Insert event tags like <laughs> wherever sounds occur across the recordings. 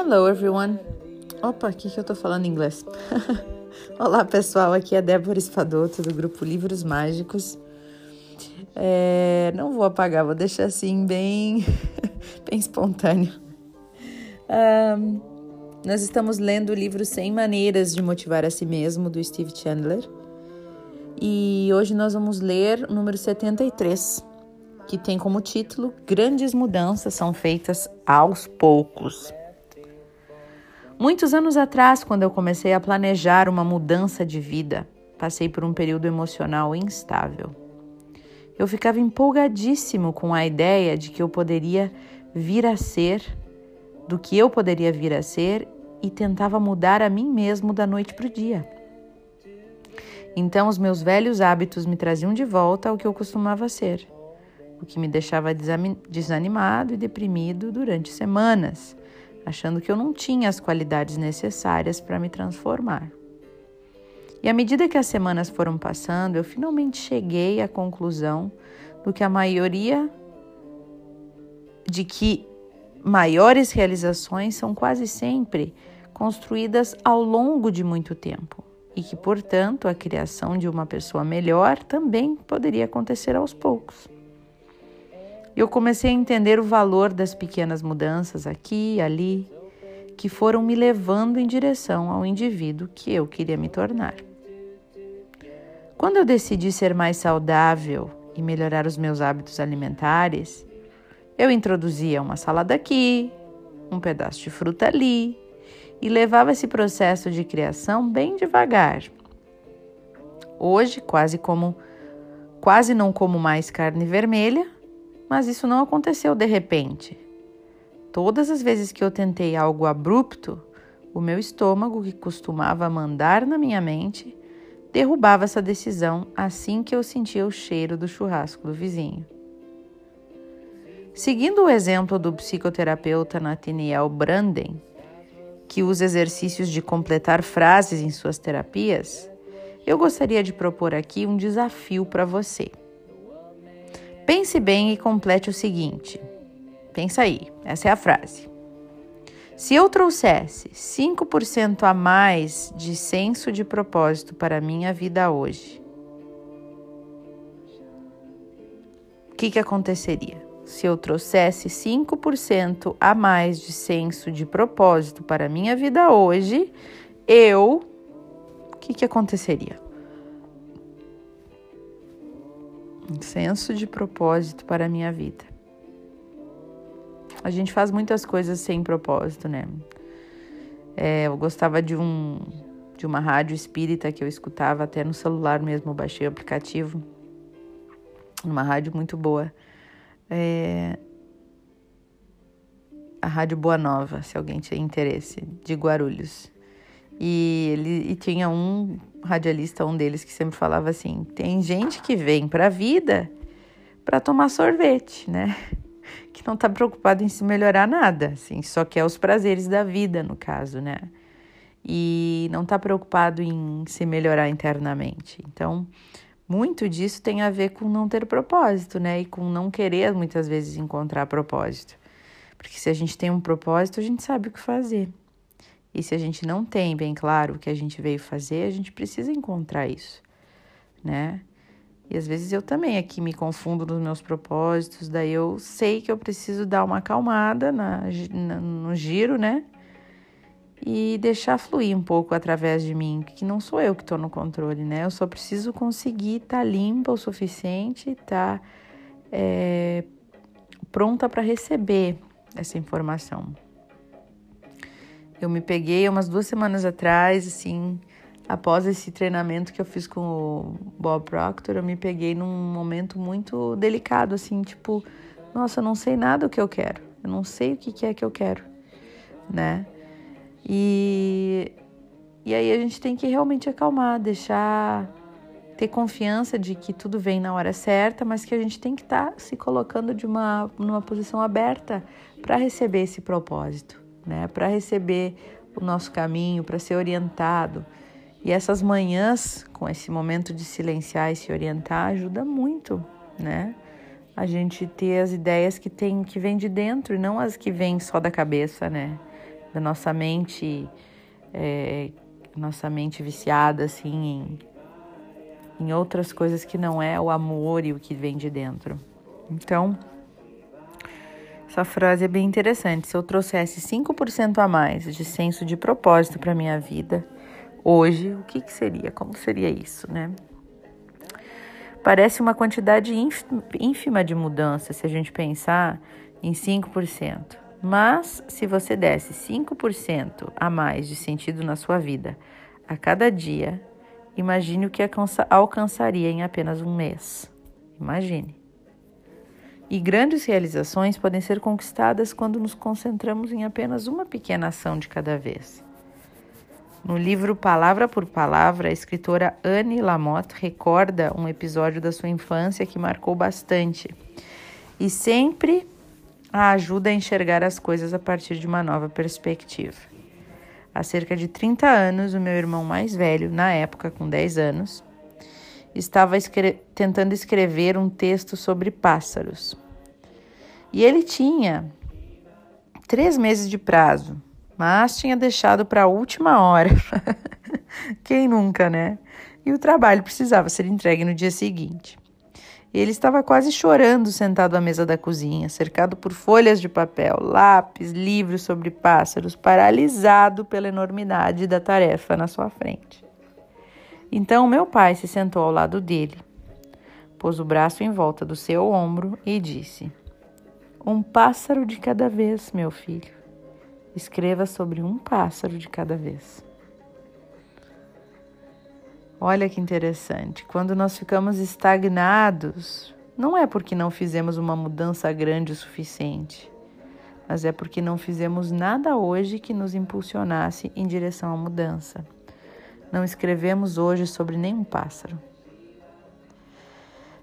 Hello, everyone. Opa, aqui que eu tô falando em inglês. <laughs> Olá, pessoal. Aqui é Débora Espadoto do grupo Livros Mágicos. É, não vou apagar, vou deixar assim bem, <laughs> bem espontâneo. Um, nós estamos lendo o livro 100 Maneiras de Motivar a Si Mesmo, do Steve Chandler. E hoje nós vamos ler o número 73, que tem como título Grandes Mudanças são feitas aos poucos. Muitos anos atrás, quando eu comecei a planejar uma mudança de vida, passei por um período emocional instável. Eu ficava empolgadíssimo com a ideia de que eu poderia vir a ser, do que eu poderia vir a ser, e tentava mudar a mim mesmo da noite para o dia. Então, os meus velhos hábitos me traziam de volta ao que eu costumava ser, o que me deixava desanimado e deprimido durante semanas achando que eu não tinha as qualidades necessárias para me transformar. E à medida que as semanas foram passando, eu finalmente cheguei à conclusão do que a maioria de que maiores realizações são quase sempre construídas ao longo de muito tempo e que, portanto, a criação de uma pessoa melhor também poderia acontecer aos poucos eu comecei a entender o valor das pequenas mudanças aqui e ali que foram me levando em direção ao indivíduo que eu queria me tornar. Quando eu decidi ser mais saudável e melhorar os meus hábitos alimentares, eu introduzia uma salada aqui, um pedaço de fruta ali e levava esse processo de criação bem devagar. Hoje, quase como quase não como mais carne vermelha, mas isso não aconteceu de repente. Todas as vezes que eu tentei algo abrupto, o meu estômago, que costumava mandar na minha mente, derrubava essa decisão assim que eu sentia o cheiro do churrasco do vizinho. Seguindo o exemplo do psicoterapeuta Nathaniel Branden, que usa exercícios de completar frases em suas terapias, eu gostaria de propor aqui um desafio para você. Pense bem e complete o seguinte. Pensa aí, essa é a frase. Se eu trouxesse 5% a mais de senso de propósito para a minha vida hoje, o que, que aconteceria? Se eu trouxesse 5% a mais de senso de propósito para a minha vida hoje, eu. O que, que aconteceria? Um senso de propósito para a minha vida. A gente faz muitas coisas sem propósito, né? É, eu gostava de um de uma rádio espírita que eu escutava até no celular mesmo, eu baixei o aplicativo. Uma rádio muito boa. É, a Rádio Boa Nova, se alguém tiver interesse, de Guarulhos. E ele e tinha um radialista, um deles, que sempre falava assim: tem gente que vem para a vida para tomar sorvete, né? <laughs> Que não está preocupado em se melhorar nada, assim, só quer os prazeres da vida, no caso, né? E não está preocupado em se melhorar internamente. Então, muito disso tem a ver com não ter propósito, né? E com não querer muitas vezes encontrar propósito. Porque se a gente tem um propósito, a gente sabe o que fazer. E se a gente não tem bem claro o que a gente veio fazer, a gente precisa encontrar isso, né? E às vezes eu também aqui me confundo nos meus propósitos, daí eu sei que eu preciso dar uma acalmada na, na, no giro, né? E deixar fluir um pouco através de mim, que não sou eu que estou no controle, né? Eu só preciso conseguir estar tá limpa o suficiente, estar tá, é, pronta para receber essa informação. Eu me peguei umas duas semanas atrás, assim, após esse treinamento que eu fiz com o Bob Proctor, eu me peguei num momento muito delicado, assim, tipo, nossa, eu não sei nada o que eu quero, eu não sei o que é que eu quero, né? E, e aí a gente tem que realmente acalmar, deixar, ter confiança de que tudo vem na hora certa, mas que a gente tem que estar tá se colocando de uma, numa posição aberta para receber esse propósito né, para receber o nosso caminho, para ser orientado. E essas manhãs, com esse momento de silenciar e se orientar, ajuda muito, né? A gente ter as ideias que tem que vêm de dentro e não as que vêm só da cabeça, né? da nossa mente, é, nossa mente viciada assim em, em outras coisas que não é o amor e o que vem de dentro. Então, essa frase é bem interessante. Se eu trouxesse 5% a mais de senso de propósito para minha vida hoje, o que, que seria? Como seria isso, né? Parece uma quantidade ínfima de mudança se a gente pensar em 5%. Mas se você desse 5% a mais de sentido na sua vida a cada dia, imagine o que alcançaria em apenas um mês. Imagine. E grandes realizações podem ser conquistadas quando nos concentramos em apenas uma pequena ação de cada vez. No livro Palavra por Palavra, a escritora Anne Lamotte recorda um episódio da sua infância que marcou bastante e sempre a ajuda a enxergar as coisas a partir de uma nova perspectiva. Há cerca de 30 anos, o meu irmão mais velho, na época com 10 anos, estava escre tentando escrever um texto sobre pássaros. E ele tinha três meses de prazo, mas tinha deixado para a última hora. <laughs> Quem nunca, né? E o trabalho precisava ser entregue no dia seguinte. Ele estava quase chorando sentado à mesa da cozinha, cercado por folhas de papel, lápis, livros sobre pássaros, paralisado pela enormidade da tarefa na sua frente. Então meu pai se sentou ao lado dele, pôs o braço em volta do seu ombro e disse: Um pássaro de cada vez, meu filho. Escreva sobre um pássaro de cada vez. Olha que interessante. Quando nós ficamos estagnados, não é porque não fizemos uma mudança grande o suficiente, mas é porque não fizemos nada hoje que nos impulsionasse em direção à mudança. Não escrevemos hoje sobre nenhum pássaro.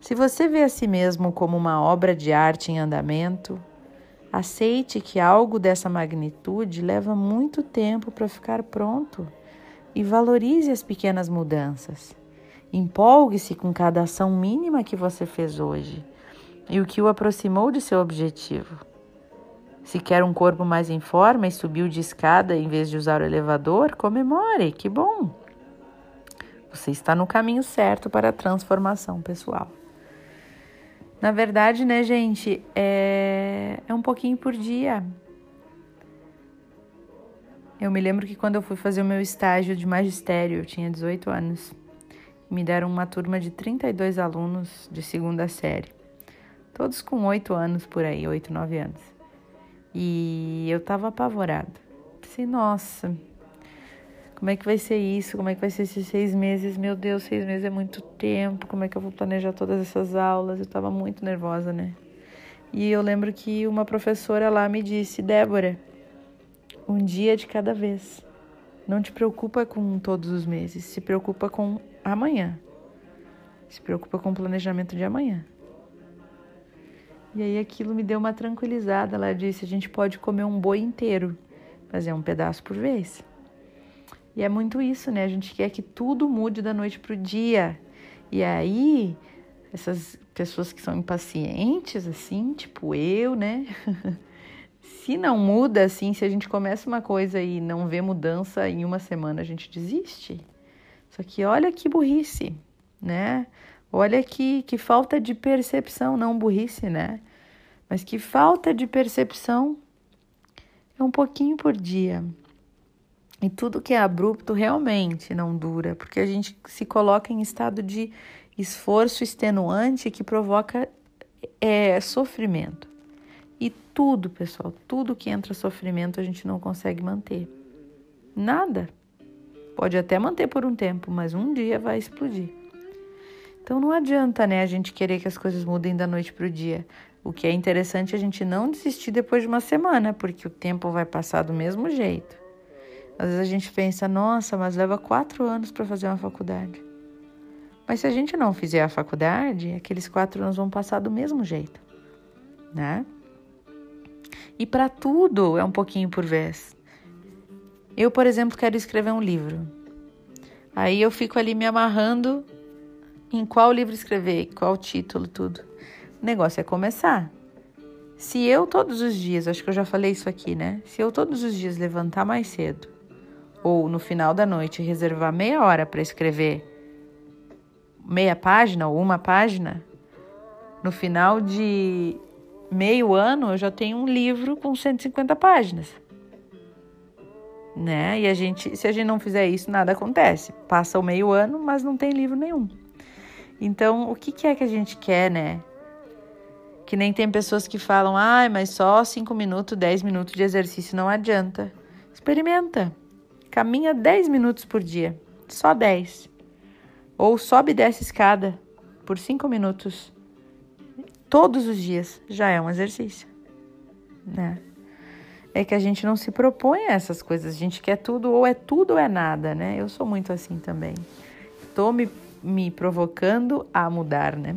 Se você vê a si mesmo como uma obra de arte em andamento, aceite que algo dessa magnitude leva muito tempo para ficar pronto e valorize as pequenas mudanças. Empolgue-se com cada ação mínima que você fez hoje e o que o aproximou de seu objetivo. Se quer um corpo mais em forma e subiu de escada em vez de usar o elevador, comemore, que bom! Você está no caminho certo para a transformação pessoal. Na verdade, né, gente, é, é um pouquinho por dia. Eu me lembro que quando eu fui fazer o meu estágio de magistério, eu tinha 18 anos, me deram uma turma de 32 alunos de segunda série, todos com 8 anos por aí, 8, 9 anos. E eu tava apavorada. Pensei, nossa, como é que vai ser isso? Como é que vai ser esses seis meses? Meu Deus, seis meses é muito tempo. Como é que eu vou planejar todas essas aulas? Eu estava muito nervosa, né? E eu lembro que uma professora lá me disse: Débora, um dia de cada vez. Não te preocupa com todos os meses, se preocupa com amanhã. Se preocupa com o planejamento de amanhã. E aí aquilo me deu uma tranquilizada. Ela disse: a gente pode comer um boi inteiro, fazer um pedaço por vez. E é muito isso, né? A gente quer que tudo mude da noite para o dia. E aí, essas pessoas que são impacientes, assim, tipo eu, né? <laughs> se não muda, assim, se a gente começa uma coisa e não vê mudança em uma semana, a gente desiste. Só que olha que burrice, né? Olha que, que falta de percepção, não burrice, né? Mas que falta de percepção é um pouquinho por dia. E tudo que é abrupto realmente não dura, porque a gente se coloca em estado de esforço extenuante que provoca é, sofrimento. E tudo, pessoal, tudo que entra sofrimento a gente não consegue manter. Nada. Pode até manter por um tempo, mas um dia vai explodir. Então não adianta, né, a gente querer que as coisas mudem da noite para o dia. O que é interessante é a gente não desistir depois de uma semana, porque o tempo vai passar do mesmo jeito. Às vezes a gente pensa, nossa, mas leva quatro anos para fazer uma faculdade. Mas se a gente não fizer a faculdade, aqueles quatro anos vão passar do mesmo jeito, né? E para tudo é um pouquinho por vez. Eu, por exemplo, quero escrever um livro. Aí eu fico ali me amarrando em qual livro escrever, qual título, tudo. O negócio é começar. Se eu todos os dias, acho que eu já falei isso aqui, né? Se eu todos os dias levantar mais cedo, ou no final da noite reservar meia hora para escrever meia página ou uma página, no final de meio ano eu já tenho um livro com 150 páginas. Né? E a gente, se a gente não fizer isso, nada acontece. Passa o meio ano, mas não tem livro nenhum. Então, o que, que é que a gente quer, né? Que nem tem pessoas que falam, ai, ah, mas só 5 minutos, 10 minutos de exercício não adianta. Experimenta. Caminha 10 minutos por dia. Só 10. Ou sobe e desce escada por 5 minutos. Todos os dias já é um exercício. Né? É que a gente não se propõe a essas coisas. A gente quer tudo, ou é tudo ou é nada, né? Eu sou muito assim também. Tô me, me provocando a mudar, né?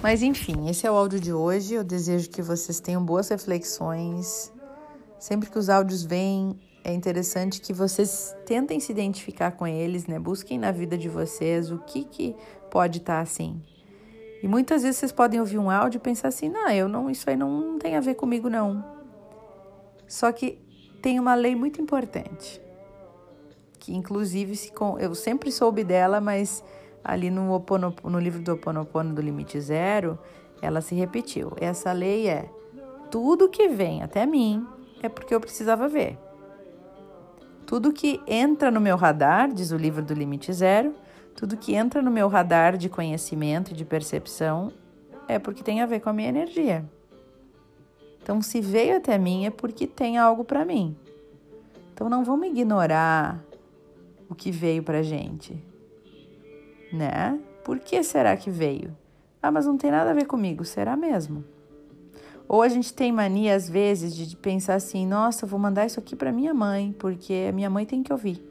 Mas enfim, esse é o áudio de hoje. Eu desejo que vocês tenham boas reflexões. Sempre que os áudios vêm, é interessante que vocês tentem se identificar com eles, né? Busquem na vida de vocês o que, que pode estar tá assim. E muitas vezes vocês podem ouvir um áudio e pensar assim: não, eu não, isso aí não tem a ver comigo, não. Só que tem uma lei muito importante, que inclusive se, eu sempre soube dela, mas ali no, Opono, no livro do Oponopono do Limite Zero, ela se repetiu. Essa lei é: tudo que vem até mim é porque eu precisava ver. Tudo que entra no meu radar, diz o livro do Limite Zero, tudo que entra no meu radar de conhecimento e de percepção é porque tem a ver com a minha energia. Então, se veio até mim é porque tem algo para mim. Então, não vamos ignorar o que veio para gente né? Por que será que veio? Ah, mas não tem nada a ver comigo, será mesmo? Ou a gente tem mania, às vezes, de pensar assim: nossa, vou mandar isso aqui para minha mãe, porque a minha mãe tem que ouvir.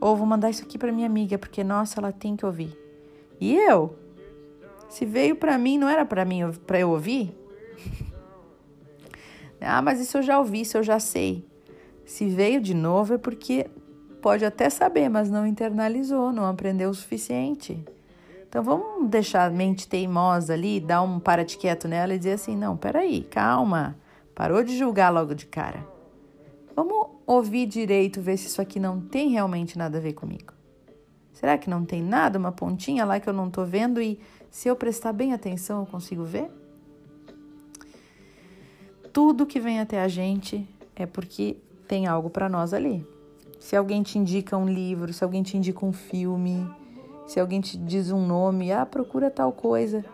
Ou vou mandar isso aqui para minha amiga, porque, nossa, ela tem que ouvir. E eu? Se veio para mim, não era para mim, para eu ouvir? <laughs> ah, mas isso eu já ouvi, isso eu já sei. Se veio de novo é porque pode até saber, mas não internalizou, não aprendeu o suficiente. Então vamos deixar a mente teimosa ali, dar um para de quieto nela e dizer assim: não, peraí, calma, parou de julgar logo de cara. Vamos ouvir direito, ver se isso aqui não tem realmente nada a ver comigo. Será que não tem nada, uma pontinha lá que eu não estou vendo e se eu prestar bem atenção eu consigo ver? Tudo que vem até a gente é porque tem algo para nós ali. Se alguém te indica um livro, se alguém te indica um filme, se alguém te diz um nome, ah, procura tal coisa.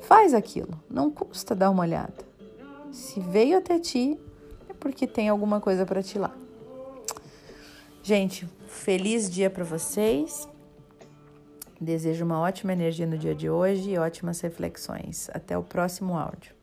Faz aquilo, não custa dar uma olhada. Se veio até ti, é porque tem alguma coisa para ti lá. Gente, feliz dia para vocês. Desejo uma ótima energia no dia de hoje e ótimas reflexões. Até o próximo áudio.